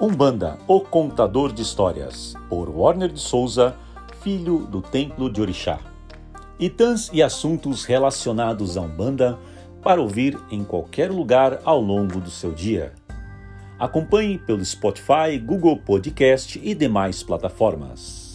Umbanda, o contador de histórias, por Warner de Souza, filho do Templo de Orixá. Itãs e assuntos relacionados à Umbanda para ouvir em qualquer lugar ao longo do seu dia. Acompanhe pelo Spotify, Google Podcast e demais plataformas.